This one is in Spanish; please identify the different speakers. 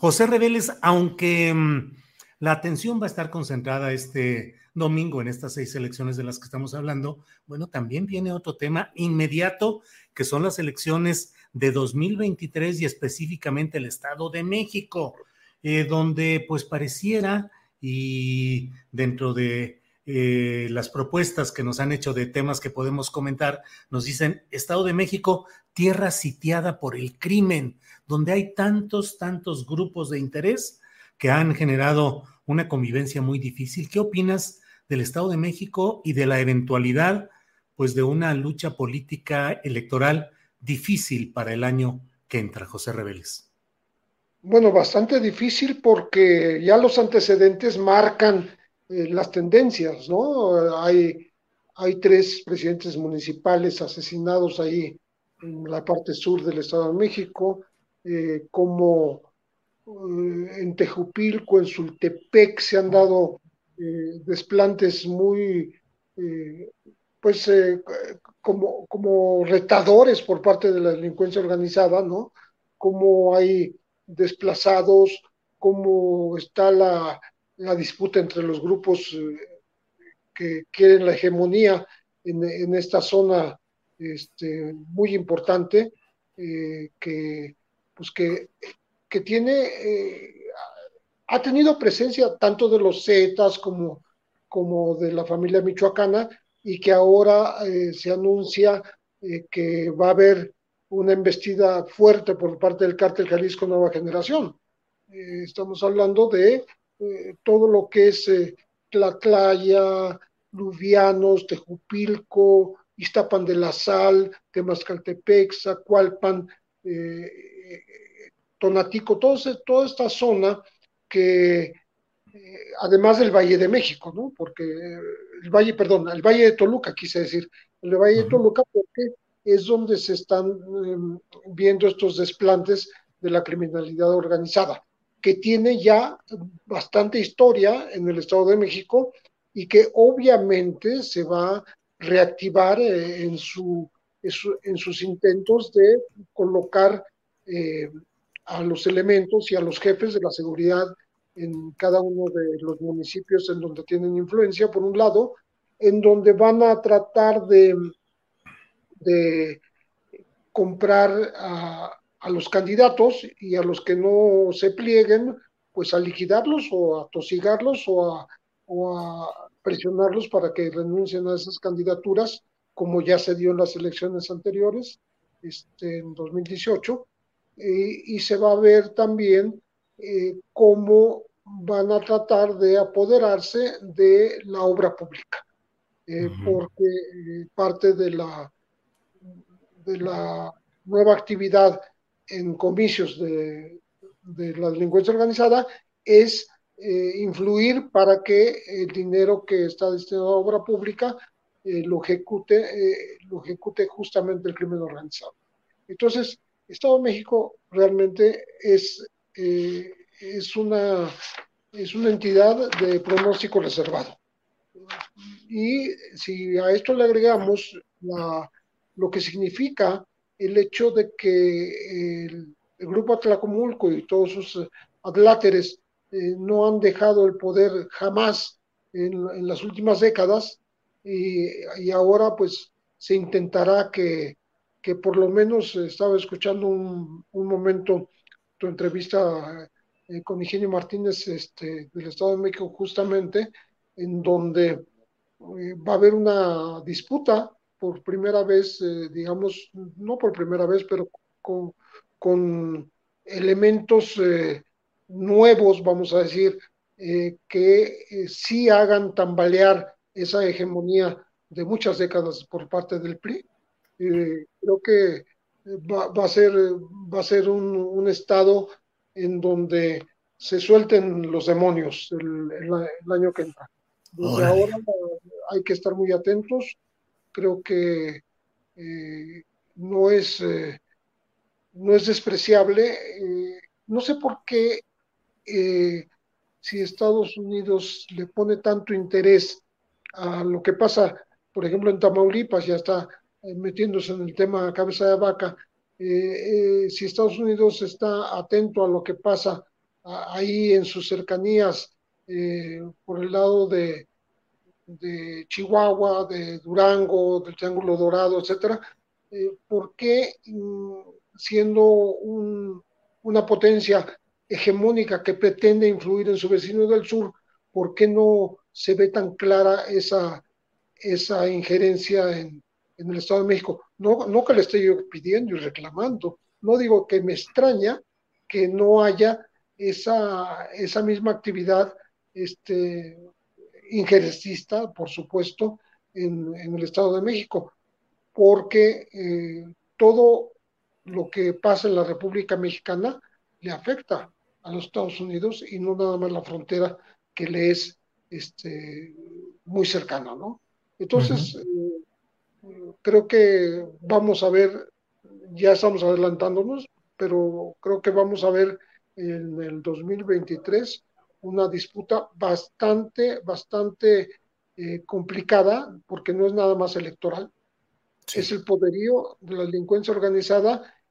Speaker 1: José Reveles, aunque mm, la atención va a estar concentrada este domingo en estas seis elecciones de las que estamos hablando, bueno, también viene otro tema inmediato, que son las elecciones de 2023 y específicamente el Estado de México, eh, donde pues pareciera y dentro de eh, las propuestas que nos han hecho de temas que podemos comentar, nos dicen Estado de México, tierra sitiada por el crimen, donde hay tantos, tantos grupos de interés que han generado una convivencia muy difícil. ¿Qué opinas del Estado de México y de la eventualidad, pues, de una lucha política electoral difícil para el año que entra, José Reveles?
Speaker 2: Bueno, bastante difícil porque ya los antecedentes marcan eh, las tendencias, ¿no? Hay, hay tres presidentes municipales asesinados ahí en la parte sur del Estado de México, eh, como eh, en Tejupilco, en Sultepec se han dado eh, desplantes muy, pues, como, como retadores por parte de la delincuencia organizada, ¿no? Cómo hay desplazados, cómo está la, la disputa entre los grupos que quieren la hegemonía en, en esta zona este, muy importante, eh, que, pues que, que tiene, eh, ha tenido presencia tanto de los Zetas como, como de la familia michoacana y que ahora eh, se anuncia que va a haber una embestida fuerte por parte del cártel Jalisco Nueva Generación. Estamos hablando de todo lo que es Tlatlaya, Luvianos, Tejupilco, Iztapan de la Sal, Temascaltepec, Zacualpan, eh, Tonatico, todo ese- toda esta zona que eh, además del Valle de México, ¿no? Porque eh, el Valle, perdón, el Valle de Toluca, quise decir, el Valle de. Toluca, porque es donde se están eh, viendo estos desplantes de la criminalidad organizada, que tiene ya bastante historia en el Estado de México y que obviamente se va a reactivar eh, en, su, en, su- en sus intentos de colocar eh, a los elementos y a los jefes de la seguridad en cada uno de los municipios en donde tienen influencia, por un lado, en donde van a tratar de, de comprar a, a los candidatos y a los que no se plieguen, pues a liquidarlos o a tosigarlos o a, o a presionarlos para que renuncien a esas candidaturas, como ya se dio en las elecciones anteriores, este, en 2018, y, y se va a ver también eh, cómo van a tratar de apoderarse de la obra pública, eh,
Speaker 1: Ujú.
Speaker 2: porque eh, parte de la, de la nueva actividad en comicios de, de la delincuencia organizada es eh, influir para que el dinero que está destinado a obra pública eh, lo, ejecute, eh, lo ejecute justamente el crimen organizado. Entonces, Estado de México realmente es, eh, es, una, es una entidad de pronóstico reservado. Y si a esto le agregamos la, lo que significa el hecho de que el, el grupo Atlacomulco y todos sus adláteres eh, no han dejado el poder jamás en, las últimas décadas y, ahora pues se intentará que, que, por lo menos estaba escuchando un, un momento tu entrevista eh, con Ingenio Martínez este, del Estado de México justamente, en donde eh, va a haber una disputa por primera vez, digamos, no por primera vez, pero con, con elementos nuevos, vamos a decir, que sí hagan tambalear esa hegemonía de muchas décadas por parte del PRI. creo que va, va, a ser, va a ser un, un Estado en donde se suelten los demonios el, el, año que entra. Desde ahora hay que estar muy atentos. Creo que eh, no, es, eh, no es despreciable. Eh, no sé por qué si Estados Unidos le pone tanto interés a lo que pasa, por ejemplo, en Tamaulipas, ya está metiéndose en el tema cabeza de vaca, eh, eh, si Estados Unidos está atento a lo que pasa ahí en sus cercanías eh, por el lado de, de, Chihuahua, de Durango, del Triángulo Dorado, etcétera, ¿por qué mm, siendo una potencia hegemónica que pretende influir en su vecino del sur, ¿por qué no se ve tan clara esa, esa injerencia en, en el Estado de México. No, no que le esté yo pidiendo y reclamando, no digo que me extraña que no haya esa, esa misma actividad este, injerencista, por supuesto, en, el Estado de México, porque eh, todo lo que pasa en la República Mexicana le afecta a los Estados Unidos y no nada más la frontera que le es este, muy cercana, ¿no? Entonces, creo que vamos a ver, ya estamos adelantándonos, pero creo que vamos a ver en el 2023 una disputa bastante, bastante eh, complicada, porque no es nada más electoral, es el poderío de la delincuencia organizada